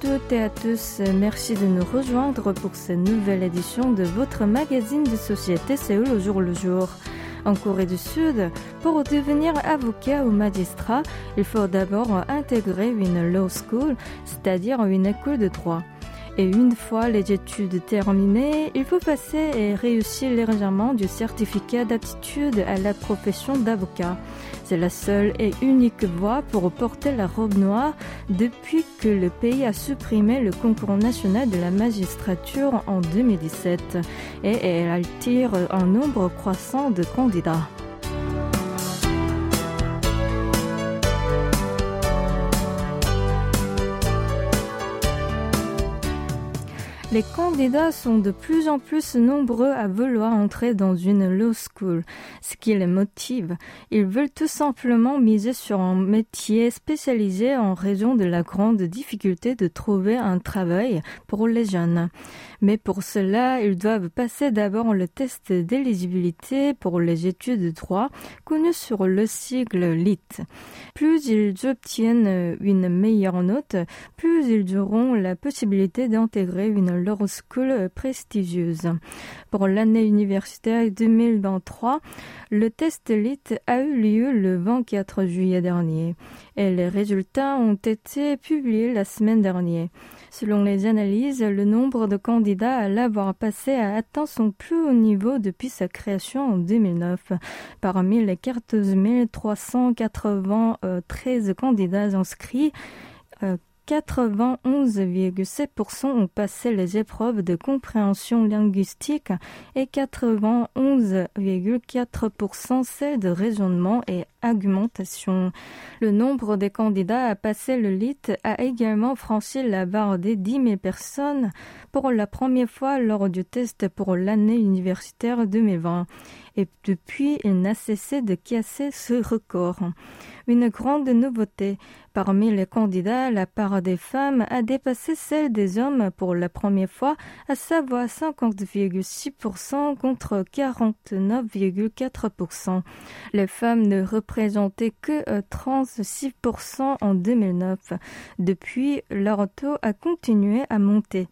Toutes et à tous, merci de nous rejoindre pour cette nouvelle édition de votre magazine de société Séoul au jour le jour. En Corée du Sud, pour devenir avocat ou magistrat, il faut d'abord intégrer une law school, c'est-à-dire une école de droit. Et une fois les études terminées, il faut passer et réussir légèrement du certificat d'aptitude à la profession d'avocat. C'est la seule et unique voie pour porter la robe noire depuis que le pays a supprimé le concours national de la magistrature en 2017 et elle attire un nombre croissant de candidats. Les candidats sont de plus en plus nombreux à vouloir entrer dans une law school, ce qui les motive. Ils veulent tout simplement miser sur un métier spécialisé en raison de la grande difficulté de trouver un travail pour les jeunes. Mais pour cela, ils doivent passer d'abord le test d'éligibilité pour les études de droit, connu sur le sigle LIT. Plus ils obtiennent une meilleure note, plus ils auront la possibilité d'intégrer une law school prestigieuse. Pour l'année universitaire 2023, le test LIT a eu lieu le 24 juillet dernier et les résultats ont été publiés la semaine dernière. Selon les analyses, le nombre de candidats à l'avoir passé a atteint son plus haut niveau depuis sa création en 2009. Parmi les 14 393 candidats inscrits, 91,7% ont passé les épreuves de compréhension linguistique et 91,4% celles de raisonnement et argumentation. Le nombre des candidats à passer le LIT a également franchi la barre des 10 000 personnes pour la première fois lors du test pour l'année universitaire 2020. Et depuis, il n'a cessé de casser ce record. Une grande nouveauté. Parmi les candidats, la part des femmes a dépassé celle des hommes pour la première fois, à savoir 50,6% contre 49,4%. Les femmes ne représentaient que 36% en 2009. Depuis, leur taux a continué à monter.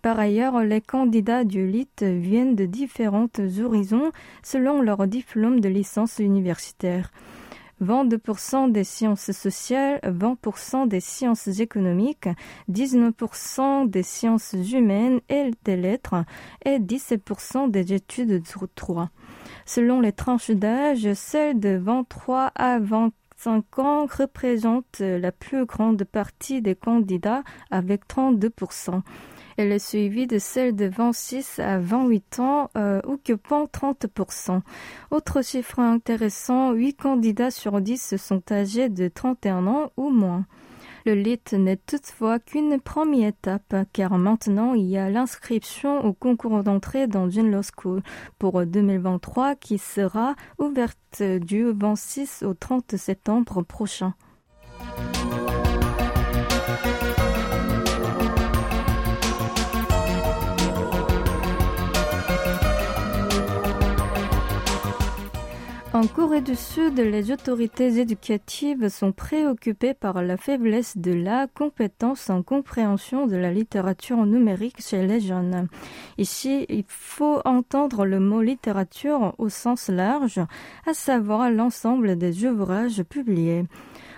Par ailleurs, les candidats du LIT viennent de différentes horizons selon leur diplôme de licence universitaire. 22% des sciences sociales, 20% des sciences économiques, 19% des sciences humaines et des lettres et 17% des études de droit. Selon les tranches d'âge, celles de 23 à 25 ans représentent la plus grande partie des candidats avec 32%. Elle est suivie de celle de 26 à 28 ans, euh, occupant 30%. Autre chiffre intéressant, 8 candidats sur 10 sont âgés de 31 ans ou moins. Le LIT n'est toutefois qu'une première étape, car maintenant il y a l'inscription au concours d'entrée dans une law school pour 2023 qui sera ouverte du 26 au 30 septembre prochain. En Corée du Sud, les autorités éducatives sont préoccupées par la faiblesse de la compétence en compréhension de la littérature numérique chez les jeunes. Ici, il faut entendre le mot littérature au sens large, à savoir l'ensemble des ouvrages publiés.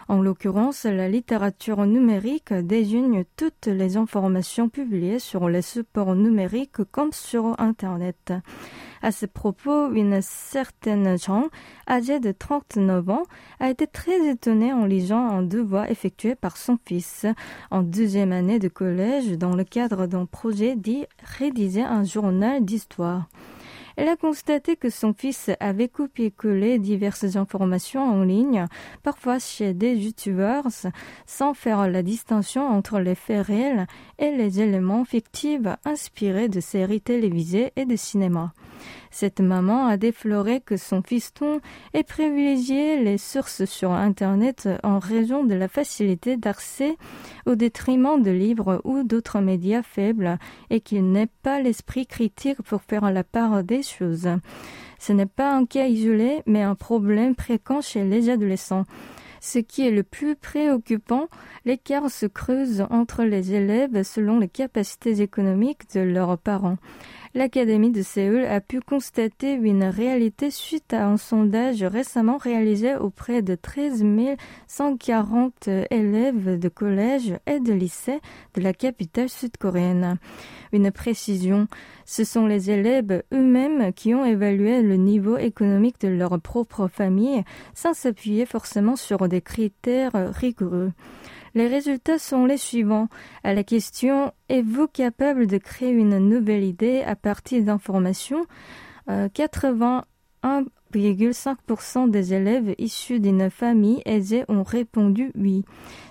En l'occurrence, la littérature numérique désigne toutes les informations publiées sur les supports numériques comme sur Internet. À ce propos, une certaine Jean, âgée de 39 ans, a été très étonnée en lisant un devoir effectué par son fils en deuxième année de collège dans le cadre d'un projet dit rédiger un journal d'histoire. Elle a constaté que son fils avait copié-collé diverses informations en ligne, parfois chez des youtubeurs, sans faire la distinction entre les faits réels et les éléments fictifs inspirés de séries télévisées et de cinéma. Cette maman a défloré que son fiston ait privilégié les sources sur Internet en raison de la facilité d'accès au détriment de livres ou d'autres médias faibles et qu'il n'ait pas l'esprit critique pour faire la part des choses. Ce n'est pas un cas isolé, mais un problème fréquent chez les adolescents. Ce qui est le plus préoccupant, l'écart se creuse entre les élèves selon les capacités économiques de leurs parents l'Académie de Séoul a pu constater une réalité suite à un sondage récemment réalisé auprès de 13 140 élèves de collège et de lycée de la capitale sud-coréenne. Une précision, ce sont les élèves eux-mêmes qui ont évalué le niveau économique de leur propre famille sans s'appuyer forcément sur des critères rigoureux. Les résultats sont les suivants. À la question Êtes-vous capable de créer une nouvelle idée à partir d'informations? 81,5% euh, des élèves issus d'une famille aisée ont répondu oui.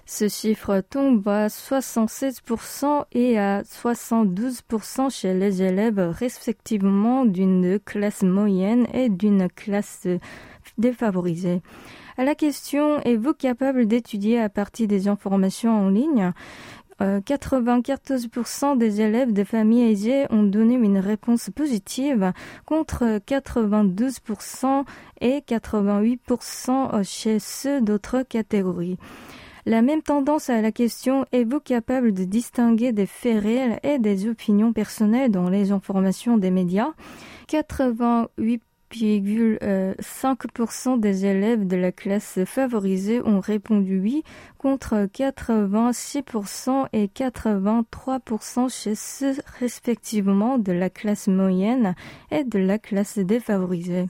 Ce chiffre tombe à 76% et à 72% chez les élèves respectivement d'une classe moyenne et d'une classe défavorisée. À la question Êtes-vous capable d'étudier à partir des informations en ligne? 94% euh, des élèves des familles aisées ont donné une réponse positive contre 92% et 88% chez ceux d'autres catégories. La même tendance à la question Êtes-vous capable de distinguer des faits réels et des opinions personnelles dans les informations des médias? 88 5% des élèves de la classe favorisée ont répondu oui contre 86% et 83% chez ceux respectivement de la classe moyenne et de la classe défavorisée.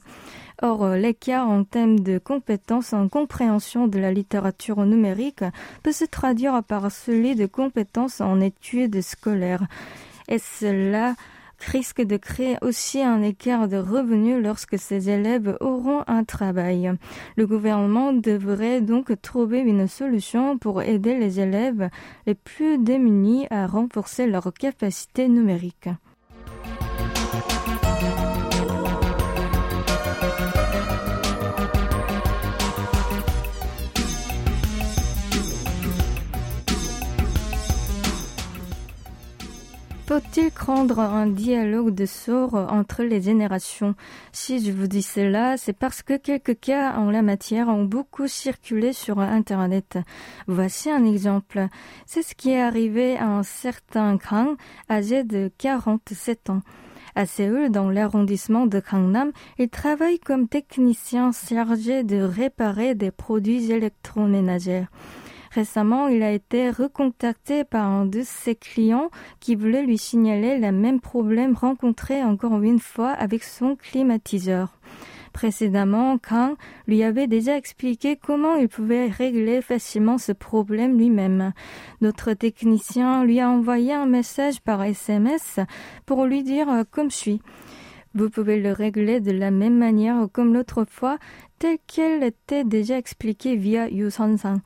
Or, l'écart en termes de compétences en compréhension de la littérature numérique peut se traduire par celui de compétences en études scolaires. Et cela risque de créer aussi un écart de revenus lorsque ces élèves auront un travail. Le gouvernement devrait donc trouver une solution pour aider les élèves les plus démunis à renforcer leurs capacités numériques. Faut-il craindre un dialogue de sourds entre les générations? Si je vous dis cela, c'est parce que quelques cas en la matière ont beaucoup circulé sur Internet. Voici un exemple. C'est ce qui est arrivé à un certain Kang, âgé de 47 ans. À Séoul, dans l'arrondissement de Gangnam, il travaille comme technicien chargé de réparer des produits électroménagers. Récemment, il a été recontacté par un de ses clients qui voulait lui signaler le même problème rencontré encore une fois avec son climatiseur. Précédemment, Kang lui avait déjà expliqué comment il pouvait régler facilement ce problème lui-même. Notre technicien lui a envoyé un message par SMS pour lui dire comme suit. Vous pouvez le régler de la même manière comme l'autre fois, tel qu'elle était déjà expliqué via Yusansang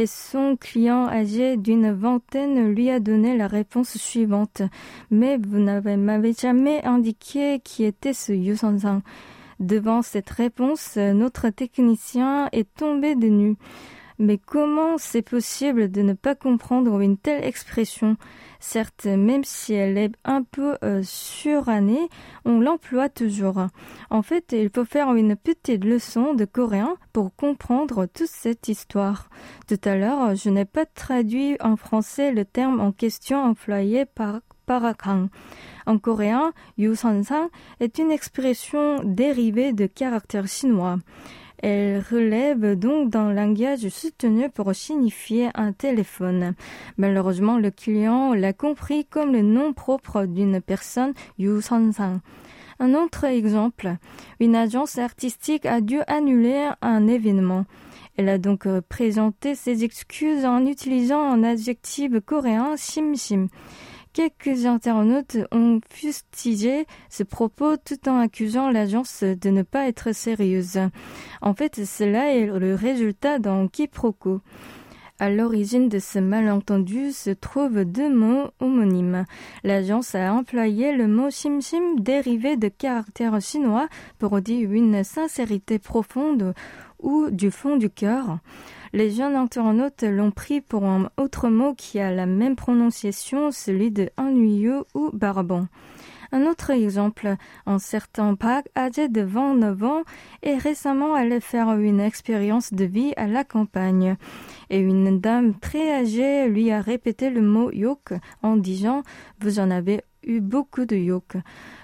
et son client âgé d'une vingtaine lui a donné la réponse suivante. Mais vous n'avez m'avez jamais indiqué qui était ce Yusansang. Devant cette réponse, notre technicien est tombé de nu. Mais comment c'est possible de ne pas comprendre une telle expression? Certes, même si elle est un peu euh, surannée, on l'emploie toujours. En fait, il faut faire une petite leçon de coréen pour comprendre toute cette histoire. Tout à l'heure, je n'ai pas traduit en français le terme en question employé par Parakang. En coréen, Yusansang est une expression dérivée de caractère chinois. Elle relève donc d'un langage soutenu pour signifier un téléphone. Malheureusement, le client l'a compris comme le nom propre d'une personne, Yu San-sang. Un autre exemple, une agence artistique a dû annuler un événement. Elle a donc présenté ses excuses en utilisant un adjectif coréen sim sim Quelques internautes ont fustigé ce propos tout en accusant l'agence de ne pas être sérieuse. En fait, cela est le résultat d'un quiproquo. À l'origine de ce malentendu se trouvent deux mots homonymes. L'agence a employé le mot shim dérivé de caractères chinois pour dire une sincérité profonde ou du fond du cœur. Les jeunes internautes l'ont pris pour un autre mot qui a la même prononciation, celui de ennuyeux ou barbon. Un autre exemple, un certain Park, âgé de 29 ans, est récemment allé faire une expérience de vie à la campagne. Et une dame très âgée lui a répété le mot yok en disant Vous en avez eu beaucoup de yok.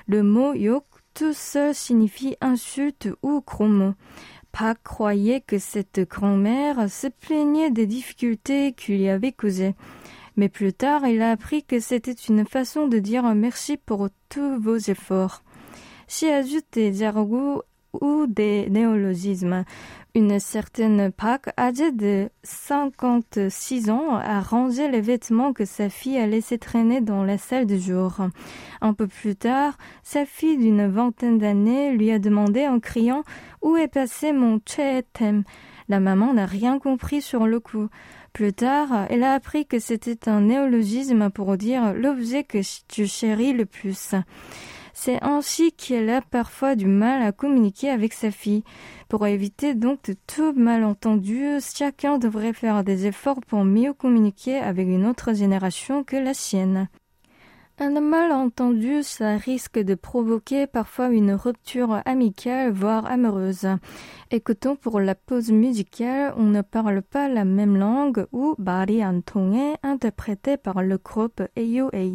Le mot yok tout seul signifie insulte ou gros. Croyait que cette grand-mère se plaignait des difficultés qu'il y avait causées. Mais plus tard, il a appris que c'était une façon de dire merci pour tous vos efforts. Des argots ou des néologismes. Une certaine Pâques, âgée de 56 ans, a rangé les vêtements que sa fille a laissés traîner dans la salle de jour. Un peu plus tard, sa fille d'une vingtaine d'années lui a demandé en criant Où est passé mon chetem La maman n'a rien compris sur le coup. Plus tard, elle a appris que c'était un néologisme pour dire l'objet que tu chéris le plus. C'est ainsi qu'elle a parfois du mal à communiquer avec sa fille. Pour éviter donc de tout malentendu, chacun devrait faire des efforts pour mieux communiquer avec une autre génération que la sienne. Un malentendu, ça risque de provoquer parfois une rupture amicale, voire amoureuse. Écoutons pour la pause musicale On ne parle pas la même langue ou Bari interprété par le groupe AOA.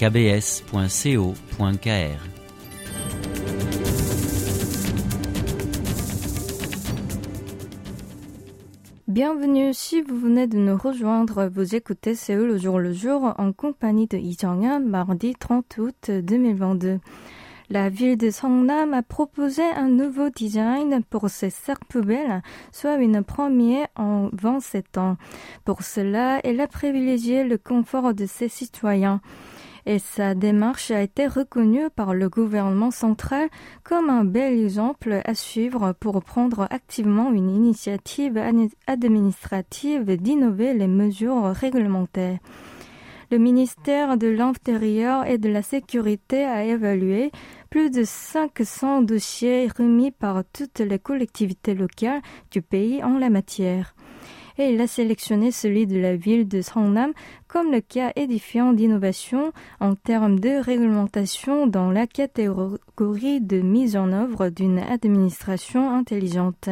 french.kbs.co.kr. Bienvenue si vous venez de nous rejoindre. Vous écoutez Séoul le jour le jour en compagnie de Lee mardi 30 août 2022. La ville de Songnam a proposé un nouveau design pour ses cercles poubelles, soit une première en 27 ans. Pour cela, elle a privilégié le confort de ses citoyens et sa démarche a été reconnue par le gouvernement central comme un bel exemple à suivre pour prendre activement une initiative administrative d'innover les mesures réglementaires. Le ministère de l'Intérieur et de la Sécurité a évalué plus de 500 dossiers remis par toutes les collectivités locales du pays en la matière. Et il a sélectionné celui de la ville de Songnam comme le cas édifiant d'innovation en termes de réglementation dans la catégorie de mise en œuvre d'une administration intelligente.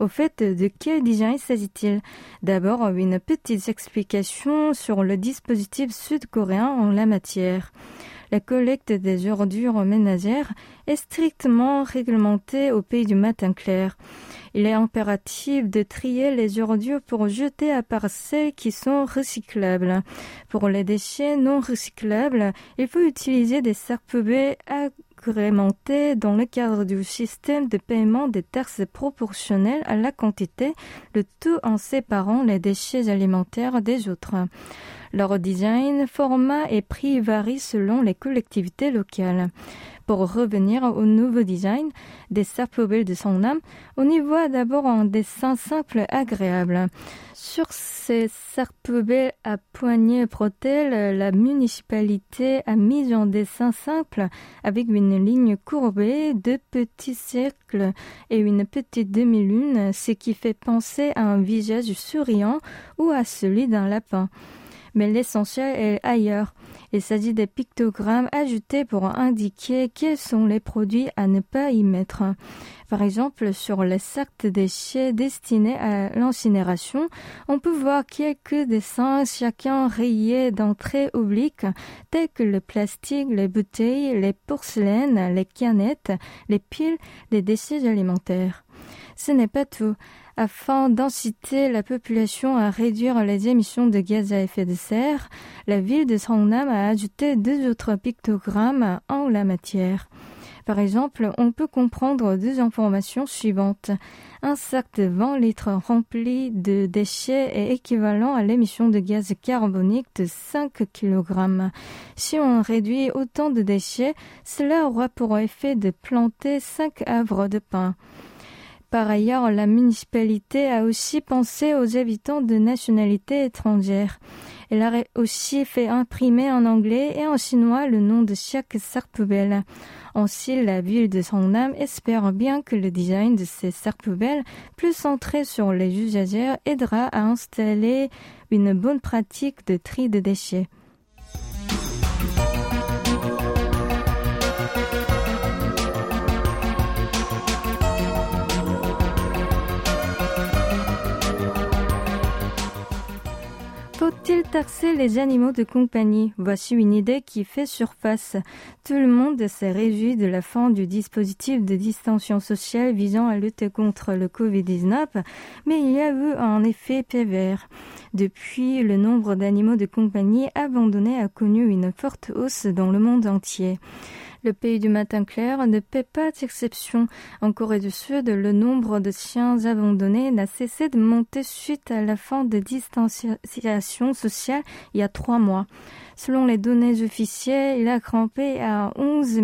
Au fait, de quel design s'agit-il? D'abord, une petite explication sur le dispositif sud-coréen en la matière. La collecte des ordures ménagères est strictement réglementée au pays du matin clair. Il est impératif de trier les ordures pour jeter à part celles qui sont recyclables. Pour les déchets non recyclables, il faut utiliser des sacs poubelles agrémentés dans le cadre du système de paiement des taxes proportionnelles à la quantité, le tout en séparant les déchets alimentaires des autres. Leur design, format et prix varient selon les collectivités locales. Pour revenir au nouveau design des poubelles de Songnam, on y voit d'abord un dessin simple agréable. Sur ces poubelles à poignée bretelles, la municipalité a mis un dessin simple avec une ligne courbée, deux petits cercles et une petite demi-lune, ce qui fait penser à un visage souriant ou à celui d'un lapin mais l'essentiel est ailleurs. Il s'agit des pictogrammes ajoutés pour indiquer quels sont les produits à ne pas y mettre. Par exemple, sur les sacs de déchets destinés à l'incinération, on peut voir quelques dessins, chacun rayé d'entrée oblique, tels que le plastique, les bouteilles, les porcelaines, les canettes, les piles, les déchets alimentaires. Ce n'est pas tout afin d'inciter la population à réduire les émissions de gaz à effet de serre, la ville de Songnam a ajouté deux autres pictogrammes en la matière. Par exemple, on peut comprendre deux informations suivantes. Un sac de 20 litres rempli de déchets est équivalent à l'émission de gaz carbonique de 5 kg. Si on réduit autant de déchets, cela aura pour effet de planter 5 havres de pain. Par ailleurs, la municipalité a aussi pensé aux habitants de nationalité étrangère. Elle a aussi fait imprimer en anglais et en chinois le nom de chaque sac poubelle. Ainsi, la ville de Songnam espère bien que le design de ces sacs poubelles, plus centré sur les usagers, aidera à installer une bonne pratique de tri de déchets. Taxer les animaux de compagnie Voici une idée qui fait surface. Tout le monde s'est réjoui de la fin du dispositif de distension sociale visant à lutter contre le Covid-19, mais il y a eu un effet pervers. Depuis, le nombre d'animaux de compagnie abandonnés a connu une forte hausse dans le monde entier. Le pays du matin clair ne paie pas d'exception. En Corée du Sud, le nombre de chiens abandonnés n'a cessé de monter suite à la fin de distanciation sociale il y a trois mois. Selon les données officielles, il a grimpé à 11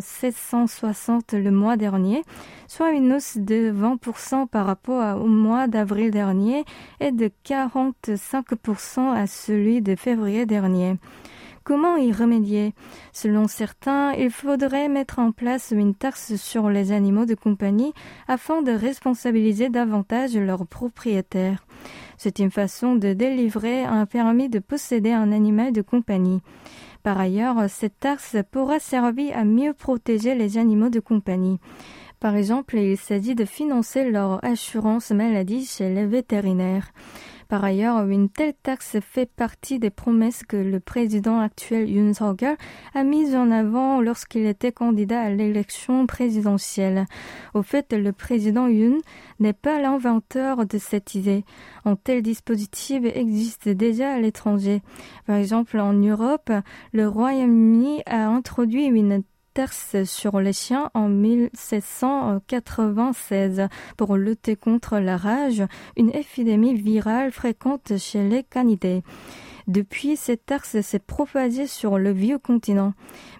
760 le mois dernier, soit une hausse de 20% par rapport au mois d'avril dernier et de 45% à celui de février dernier. Comment y remédier? Selon certains, il faudrait mettre en place une taxe sur les animaux de compagnie afin de responsabiliser davantage leurs propriétaires. C'est une façon de délivrer un permis de posséder un animal de compagnie. Par ailleurs, cette taxe pourra servir à mieux protéger les animaux de compagnie. Par exemple, il s'agit de financer leur assurance maladie chez les vétérinaires. Par ailleurs, une telle taxe fait partie des promesses que le président actuel Yoon Suk-yeol a mises en avant lorsqu'il était candidat à l'élection présidentielle. Au fait, le président Yoon n'est pas l'inventeur de cette idée. Un tel dispositif existe déjà à l'étranger. Par exemple, en Europe, le Royaume-Uni a introduit une sur les chiens en 1796 pour lutter contre la rage, une épidémie virale fréquente chez les canidés. Depuis, cette taxe s'est propagée sur le vieux continent.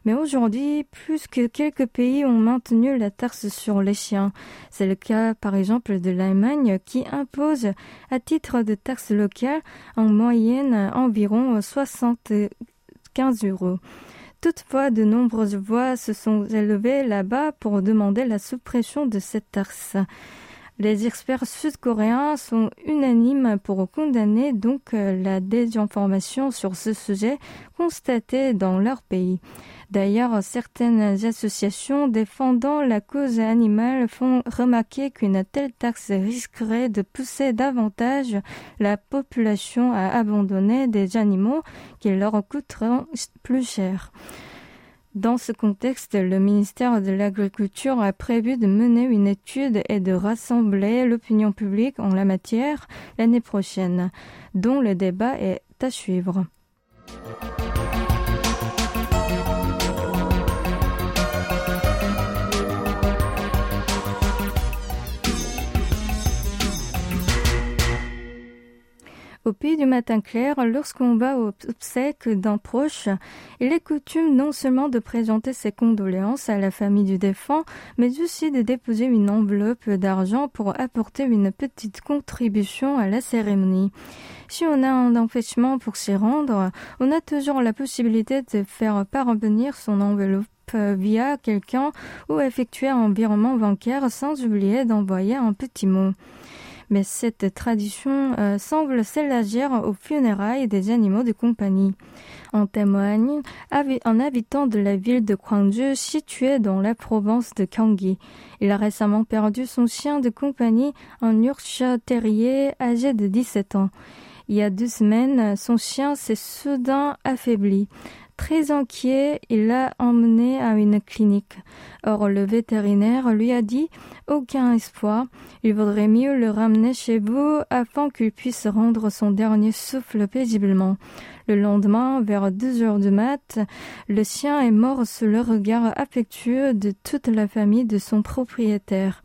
Mais aujourd'hui, plus que quelques pays ont maintenu la taxe sur les chiens. C'est le cas, par exemple, de l'Allemagne qui impose, à titre de taxe locale, en moyenne environ 75 euros. Toutefois, de nombreuses voix se sont élevées là-bas pour demander la suppression de cette taxe. Les experts sud-coréens sont unanimes pour condamner donc la désinformation sur ce sujet constatée dans leur pays. D'ailleurs, certaines associations défendant la cause animale font remarquer qu'une telle taxe risquerait de pousser davantage la population à abandonner des animaux qui leur coûteront plus cher. Dans ce contexte, le ministère de l'Agriculture a prévu de mener une étude et de rassembler l'opinion publique en la matière l'année prochaine, dont le débat est à suivre. Du matin clair, lorsqu'on va au obsèques d'un proche, il est coutume non seulement de présenter ses condoléances à la famille du défunt, mais aussi de déposer une enveloppe d'argent pour apporter une petite contribution à la cérémonie. Si on a un empêchement pour s'y rendre, on a toujours la possibilité de faire parvenir son enveloppe via quelqu'un ou effectuer un virement bancaire sans oublier d'envoyer un petit mot. Mais cette tradition euh, semble s'élargir aux funérailles des animaux de compagnie. En témoigne un habitant de la ville de Gwangju située dans la province de Gyeonggi. Il a récemment perdu son chien de compagnie, un Yorkshire terrier âgé de 17 ans. Il y a deux semaines, son chien s'est soudain affaibli. Très inquiet, il l'a emmené à une clinique. Or, le vétérinaire lui a dit aucun espoir. Il vaudrait mieux le ramener chez vous afin qu'il puisse rendre son dernier souffle paisiblement. Le lendemain, vers deux heures du mat, le chien est mort sous le regard affectueux de toute la famille de son propriétaire.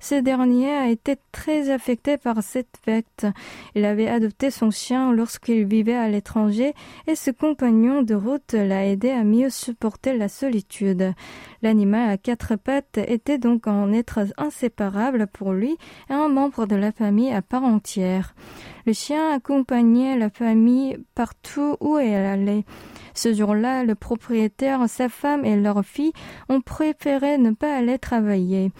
Ce dernier a été très affecté par cette fête. Il avait adopté son chien lorsqu'il vivait à l'étranger et ce compagnon de route l'a aidé à mieux supporter la solitude. L'animal à quatre pattes était donc un être inséparable pour lui et un membre de la famille à part entière. Le chien accompagnait la famille partout où elle allait. Ce jour-là, le propriétaire, sa femme et leur fille ont préféré ne pas aller travailler.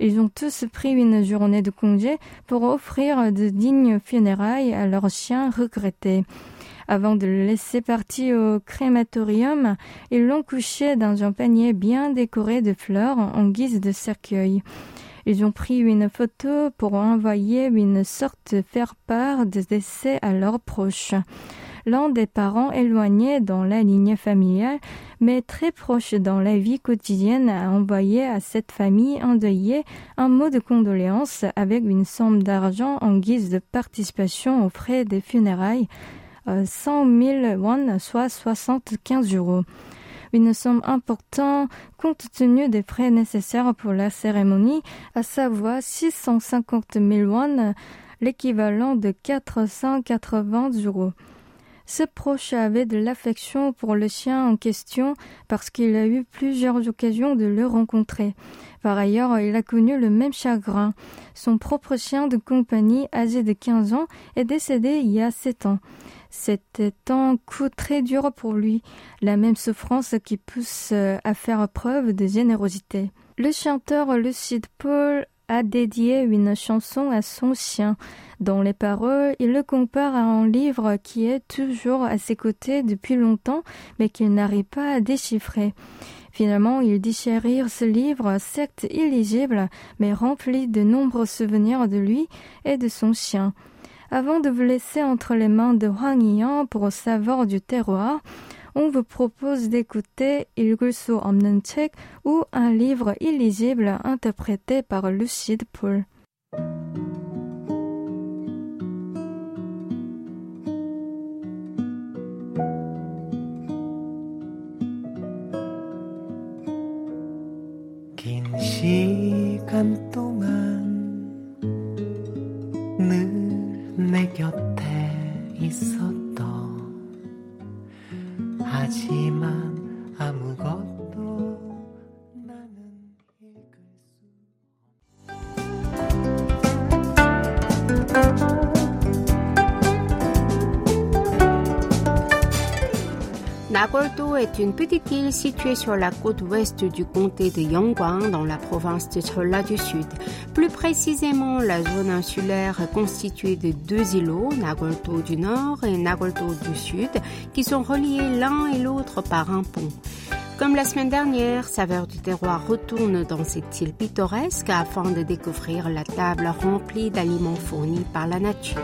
Ils ont tous pris une journée de congé pour offrir de dignes funérailles à leur chien regretté. Avant de le laisser partir au crématorium, ils l'ont couché dans un panier bien décoré de fleurs en guise de cercueil. Ils ont pris une photo pour envoyer une sorte de faire-part des décès à leurs proches l'un des parents éloignés dans la ligne familiale, mais très proche dans la vie quotidienne, a envoyé à cette famille endeuillée un mot de condoléance avec une somme d'argent en guise de participation aux frais des funérailles, 100 000 won, soit 75 euros une somme importante compte tenu des frais nécessaires pour la cérémonie, à savoir 650 000 won, l'équivalent de 480 euros. Ce proche avait de l'affection pour le chien en question parce qu'il a eu plusieurs occasions de le rencontrer. Par ailleurs, il a connu le même chagrin. Son propre chien de compagnie, âgé de 15 ans, est décédé il y a 7 ans. C'était un coup très dur pour lui, la même souffrance qui pousse à faire preuve de générosité. Le chanteur Lucide Paul a dédié une chanson à son chien. Dans les paroles, il le compare à un livre qui est toujours à ses côtés depuis longtemps, mais qu'il n'arrive pas à déchiffrer. Finalement, il dit chérir ce livre, certes illisible, mais rempli de nombreux souvenirs de lui et de son chien. Avant de vous laisser entre les mains de Huang Yian pour savoir du terroir, on vous propose d'écouter 읽을 수 없는 책 ou un livre illisible interprété par Lucide Paul. Est une petite île située sur la côte ouest du comté de Yongguang dans la province de Cholla du Sud. Plus précisément, la zone insulaire est constituée de deux îlots, Nagoldo du Nord et Nagoldo du Sud, qui sont reliés l'un et l'autre par un pont. Comme la semaine dernière, Saveur du terroir retourne dans cette île pittoresque afin de découvrir la table remplie d'aliments fournis par la nature.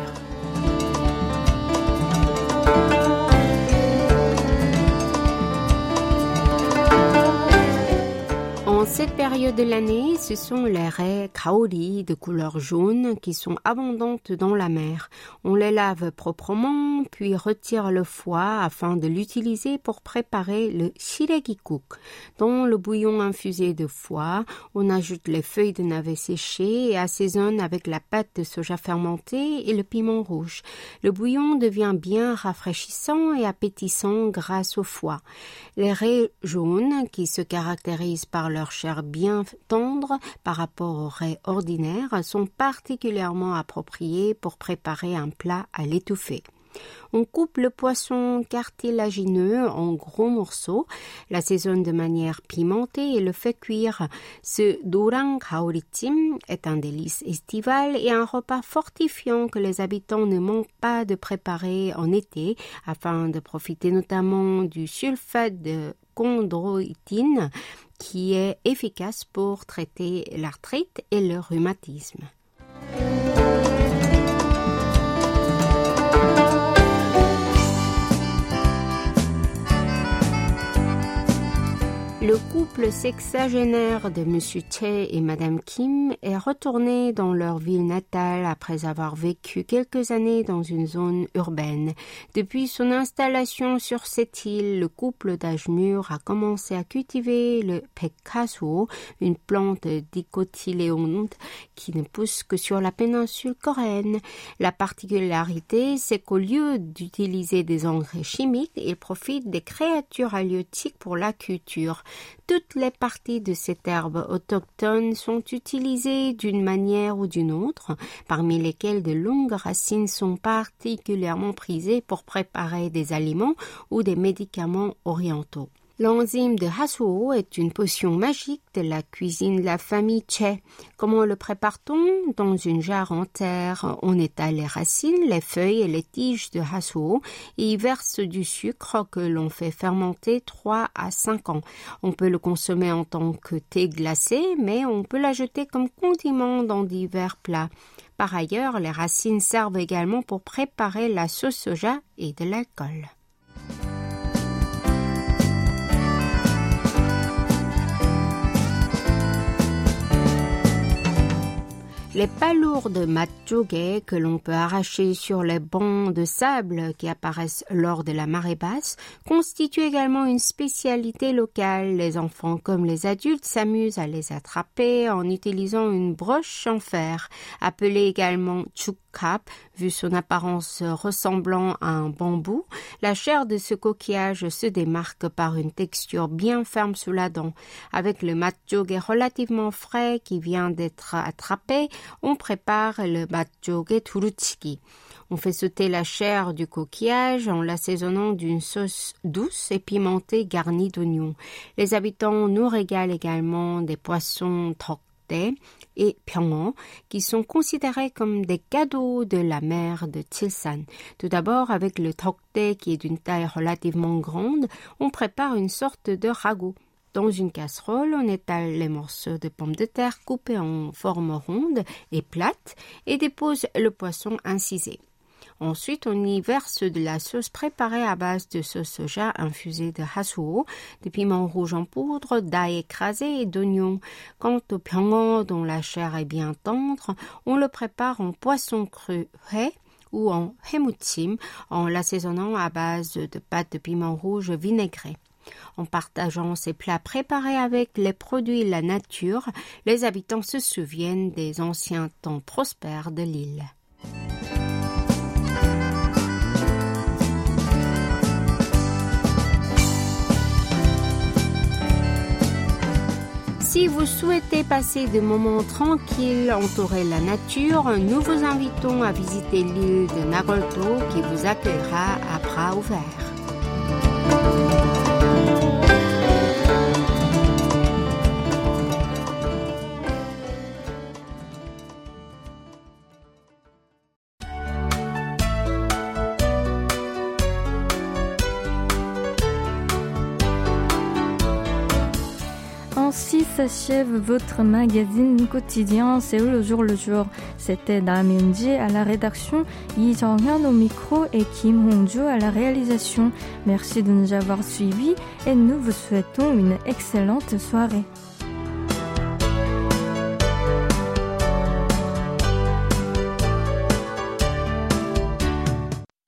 En cette période de l'année, ce sont les raies kaori de couleur jaune qui sont abondantes dans la mer. On les lave proprement, puis retire le foie afin de l'utiliser pour préparer le shiregikuk. Dans le bouillon infusé de foie, on ajoute les feuilles de navet séchées et assaisonne avec la pâte de soja fermentée et le piment rouge. Le bouillon devient bien rafraîchissant et appétissant grâce au foie. Les raies jaunes, qui se caractérisent par leur chair bien tendre par rapport aux raies ordinaires sont particulièrement appropriées pour préparer un plat à l'étouffée. On coupe le poisson cartilagineux en gros morceaux, l'assaisonne de manière pimentée et le fait cuire. Ce dorang kaoritim est un délice estival et un repas fortifiant que les habitants ne manquent pas de préparer en été afin de profiter notamment du sulfate de chondroïtine qui est efficace pour traiter l'arthrite et le rhumatisme. Le couple sexagénaire de M. Che et Mme Kim est retourné dans leur ville natale après avoir vécu quelques années dans une zone urbaine. Depuis son installation sur cette île, le couple d'âge mûr a commencé à cultiver le pekasuo, une plante dicotyléonte qui ne pousse que sur la péninsule coréenne. La particularité, c'est qu'au lieu d'utiliser des engrais chimiques, ils profitent des créatures halieutiques pour la culture. Toutes les parties de cette herbe autochtone sont utilisées d'une manière ou d'une autre, parmi lesquelles de longues racines sont particulièrement prisées pour préparer des aliments ou des médicaments orientaux. L'enzyme de Hasuo est une potion magique de la cuisine de la famille Che. Comment le prépare-t-on? Dans une jarre en terre, on étale les racines, les feuilles et les tiges de Hasuo et y verse du sucre que l'on fait fermenter 3 à 5 ans. On peut le consommer en tant que thé glacé, mais on peut l'ajouter comme condiment dans divers plats. Par ailleurs, les racines servent également pour préparer la sauce soja et de l'alcool. Les palourdes matjogé que l'on peut arracher sur les bancs de sable qui apparaissent lors de la marée basse constituent également une spécialité locale. Les enfants comme les adultes s'amusent à les attraper en utilisant une broche en fer, appelée également chukap, vu son apparence ressemblant à un bambou. La chair de ce coquillage se démarque par une texture bien ferme sous la dent. Avec le matjogé relativement frais qui vient d'être attrapé, on prépare le turuchiki. On fait sauter la chair du coquillage en l'assaisonnant d'une sauce douce et pimentée garnie d'oignons. Les habitants nous régalent également des poissons tokte et pyongan qui sont considérés comme des cadeaux de la mer de Tilsan. Tout d'abord, avec le tokte qui est d'une taille relativement grande, on prépare une sorte de ragoût. Dans une casserole, on étale les morceaux de pommes de terre coupés en forme ronde et plate et dépose le poisson incisé. Ensuite, on y verse de la sauce préparée à base de sauce soja infusée de hasuo, de piments rouges en poudre, d'ail écrasé et d'oignons. Quant au pyongan dont la chair est bien tendre, on le prépare en poisson cru ou en hemuchim en l'assaisonnant à base de pâte de piment rouge vinaigrée. En partageant ces plats préparés avec les produits de la nature, les habitants se souviennent des anciens temps prospères de l'île. Si vous souhaitez passer des moments tranquilles entourés de la nature, nous vous invitons à visiter l'île de Nagolto qui vous accueillera à bras ouverts. S'achève votre magazine quotidien Séoul le jour le jour. C'était Nam Yoonji à la rédaction, Yi Jong-hyun au micro et Kim Hong-jo à la réalisation. Merci de nous avoir suivis et nous vous souhaitons une excellente soirée.